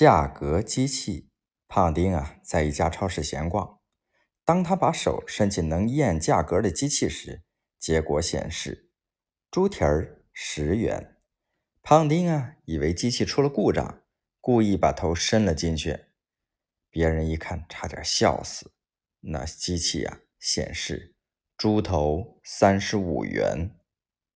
价格机器胖丁啊在一家超市闲逛。当他把手伸进能验价格的机器时结果显示猪蹄儿十元。胖丁啊以为机器出了故障故意把头伸了进去。别人一看差点笑死。那机器啊显示猪头三十五元。